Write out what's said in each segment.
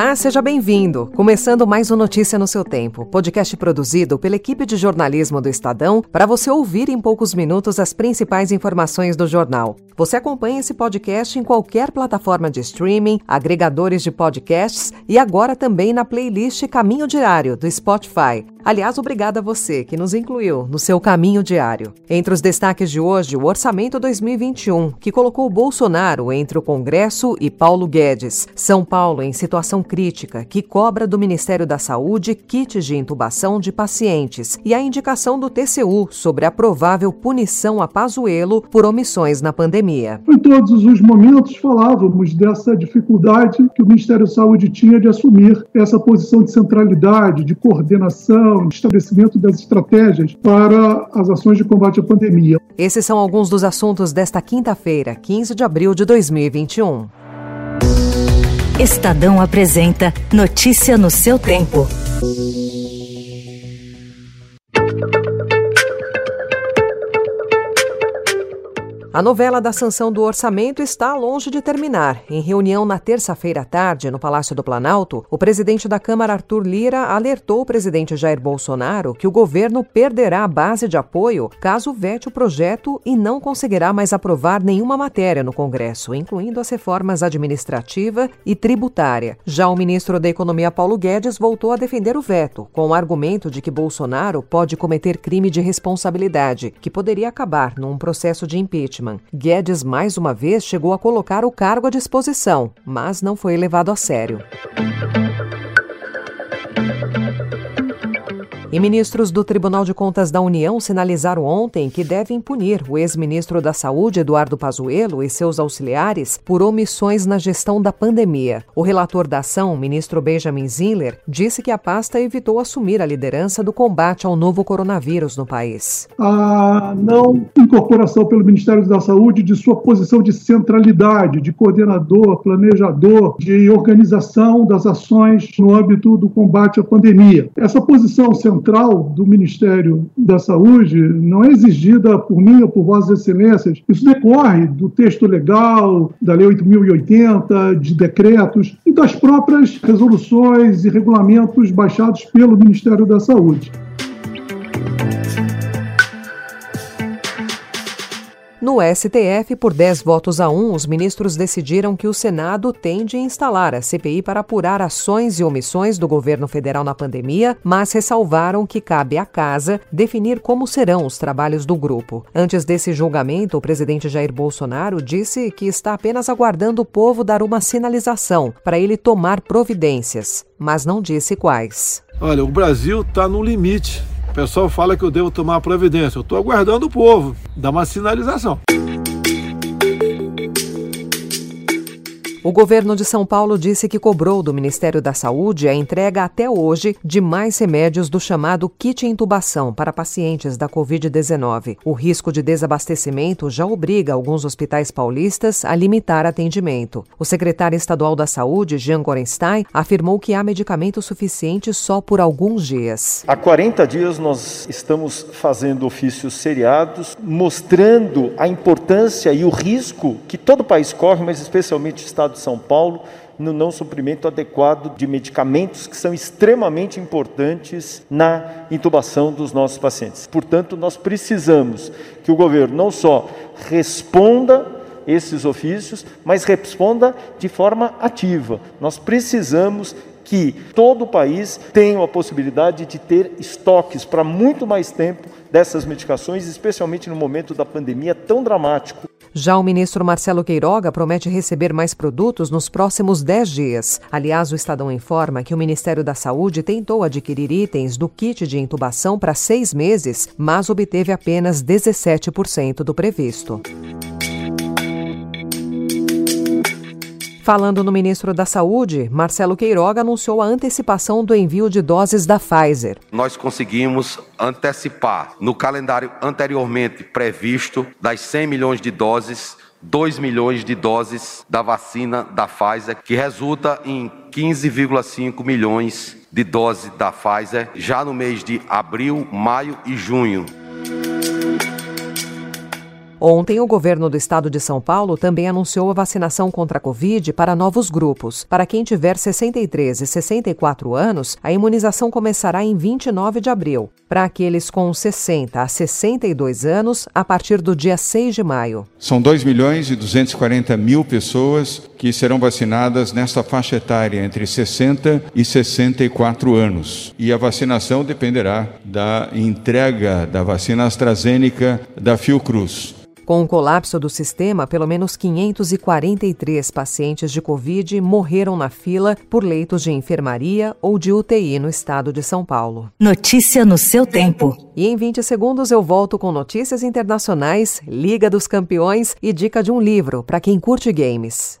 Olá, seja bem-vindo. Começando mais um Notícia no seu tempo, podcast produzido pela equipe de jornalismo do Estadão para você ouvir em poucos minutos as principais informações do jornal. Você acompanha esse podcast em qualquer plataforma de streaming, agregadores de podcasts e agora também na playlist Caminho Diário do Spotify. Aliás, obrigada a você que nos incluiu no seu caminho diário. Entre os destaques de hoje, o Orçamento 2021, que colocou Bolsonaro entre o Congresso e Paulo Guedes. São Paulo em situação crítica, que cobra do Ministério da Saúde kits de intubação de pacientes. E a indicação do TCU sobre a provável punição a Pazuello por omissões na pandemia. Em todos os momentos falávamos dessa dificuldade que o Ministério da Saúde tinha de assumir essa posição de centralidade, de coordenação de estabelecimento das estratégias para as ações de combate à pandemia. Esses são alguns dos assuntos desta quinta-feira, 15 de abril de 2021. Estadão apresenta Notícia no seu tempo. A novela da sanção do orçamento está longe de terminar. Em reunião na terça-feira à tarde, no Palácio do Planalto, o presidente da Câmara, Arthur Lira, alertou o presidente Jair Bolsonaro que o governo perderá a base de apoio caso vete o projeto e não conseguirá mais aprovar nenhuma matéria no Congresso, incluindo as reformas administrativa e tributária. Já o ministro da Economia, Paulo Guedes, voltou a defender o veto, com o argumento de que Bolsonaro pode cometer crime de responsabilidade, que poderia acabar num processo de impeachment impeachment. Guedes, mais uma vez, chegou a colocar o cargo à disposição, mas não foi levado a sério. E ministros do Tribunal de Contas da União sinalizaram ontem que devem punir o ex-ministro da Saúde, Eduardo Pazuello, e seus auxiliares por omissões na gestão da pandemia. O relator da ação, ministro Benjamin Ziller, disse que a pasta evitou assumir a liderança do combate ao novo coronavírus no país. A não incorporação pelo Ministério da Saúde de sua posição de centralidade, de coordenador, planejador, de organização das ações no âmbito do combate à pandemia. Essa posição central central do Ministério da Saúde não é exigida por mim ou por Vossas Excelências. Isso decorre do texto legal, da Lei 8.080, de decretos e das próprias resoluções e regulamentos baixados pelo Ministério da Saúde. No STF, por 10 votos a 1, os ministros decidiram que o Senado tende a instalar a CPI para apurar ações e omissões do governo federal na pandemia, mas ressalvaram que cabe à Casa definir como serão os trabalhos do grupo. Antes desse julgamento, o presidente Jair Bolsonaro disse que está apenas aguardando o povo dar uma sinalização para ele tomar providências, mas não disse quais. Olha, o Brasil está no limite o pessoal fala que eu devo tomar providência. Eu estou aguardando o povo dar uma sinalização. O governo de São Paulo disse que cobrou do Ministério da Saúde a entrega até hoje de mais remédios do chamado kit intubação para pacientes da Covid-19. O risco de desabastecimento já obriga alguns hospitais paulistas a limitar atendimento. O secretário estadual da Saúde, Jean Gorenstein, afirmou que há medicamento suficiente só por alguns dias. Há 40 dias nós estamos fazendo ofícios seriados, mostrando a importância e o risco que todo país corre, mas especialmente o Estado de São Paulo no não suprimento adequado de medicamentos que são extremamente importantes na intubação dos nossos pacientes. Portanto, nós precisamos que o governo não só responda esses ofícios, mas responda de forma ativa. Nós precisamos que todo o país tenha a possibilidade de ter estoques para muito mais tempo dessas medicações, especialmente no momento da pandemia tão dramático. Já o ministro Marcelo Queiroga promete receber mais produtos nos próximos 10 dias. Aliás, o Estadão informa que o Ministério da Saúde tentou adquirir itens do kit de intubação para seis meses, mas obteve apenas 17% do previsto. Falando no ministro da Saúde, Marcelo Queiroga anunciou a antecipação do envio de doses da Pfizer. Nós conseguimos antecipar no calendário anteriormente previsto das 100 milhões de doses 2 milhões de doses da vacina da Pfizer, que resulta em 15,5 milhões de doses da Pfizer já no mês de abril, maio e junho. Ontem, o governo do estado de São Paulo também anunciou a vacinação contra a Covid para novos grupos. Para quem tiver 63 e 64 anos, a imunização começará em 29 de abril. Para aqueles com 60 a 62 anos, a partir do dia 6 de maio. São 2 milhões e 240 mil pessoas que serão vacinadas nesta faixa etária entre 60 e 64 anos. E a vacinação dependerá da entrega da vacina AstraZeneca da Fiocruz. Com o colapso do sistema, pelo menos 543 pacientes de Covid morreram na fila por leitos de enfermaria ou de UTI no estado de São Paulo. Notícia no seu tempo. E em 20 segundos eu volto com notícias internacionais, Liga dos Campeões e dica de um livro para quem curte games.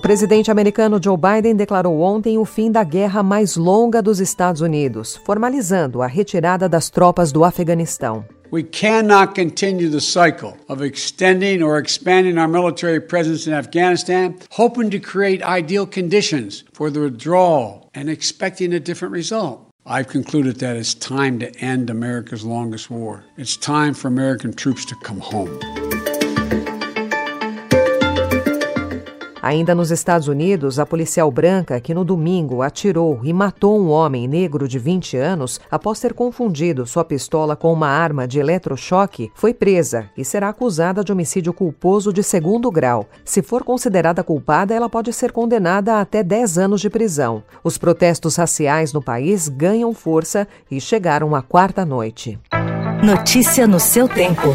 O presidente americano Joe Biden declarou ontem o fim da guerra mais longa dos Estados Unidos, formalizando a retirada das tropas do Afeganistão. We cannot continue the cycle of extending or expanding our military presence in Afghanistan, hoping to create ideal conditions for the withdrawal and expecting a different result. I've concluded that it's time to end America's longest war. It's time for American troops to come home. Ainda nos Estados Unidos, a policial branca que no domingo atirou e matou um homem negro de 20 anos após ter confundido sua pistola com uma arma de eletrochoque foi presa e será acusada de homicídio culposo de segundo grau. Se for considerada culpada, ela pode ser condenada a até 10 anos de prisão. Os protestos raciais no país ganham força e chegaram à quarta noite. Notícia no seu tempo.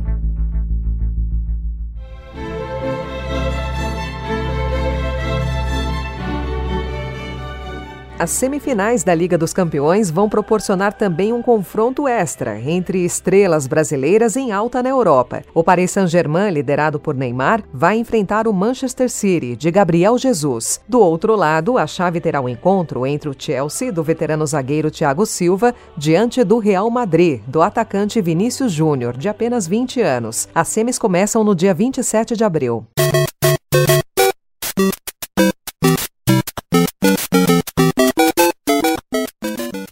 As semifinais da Liga dos Campeões vão proporcionar também um confronto extra entre estrelas brasileiras em alta na Europa. O Paris Saint-Germain, liderado por Neymar, vai enfrentar o Manchester City de Gabriel Jesus. Do outro lado, a chave terá o um encontro entre o Chelsea do veterano zagueiro Thiago Silva diante do Real Madrid do atacante Vinícius Júnior, de apenas 20 anos. As semis começam no dia 27 de abril.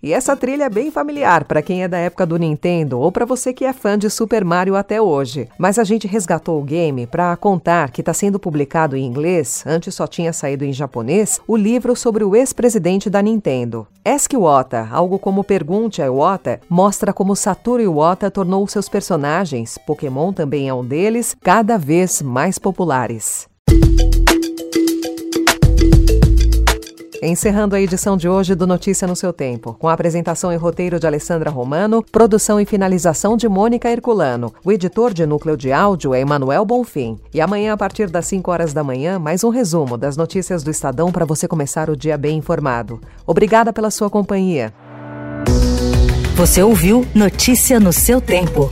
E essa trilha é bem familiar para quem é da época do Nintendo ou para você que é fã de Super Mario até hoje. Mas a gente resgatou o game para contar que está sendo publicado em inglês, antes só tinha saído em japonês, o livro sobre o ex-presidente da Nintendo. Ask Iwata, algo como Pergunte a Iwata, mostra como Satoru Iwata tornou seus personagens, Pokémon também é um deles, cada vez mais populares. Encerrando a edição de hoje do Notícia no seu Tempo, com a apresentação e roteiro de Alessandra Romano, produção e finalização de Mônica Herculano. O editor de núcleo de áudio é Emanuel Bonfim. E amanhã, a partir das 5 horas da manhã, mais um resumo das notícias do Estadão para você começar o dia bem informado. Obrigada pela sua companhia. Você ouviu Notícia no seu Tempo.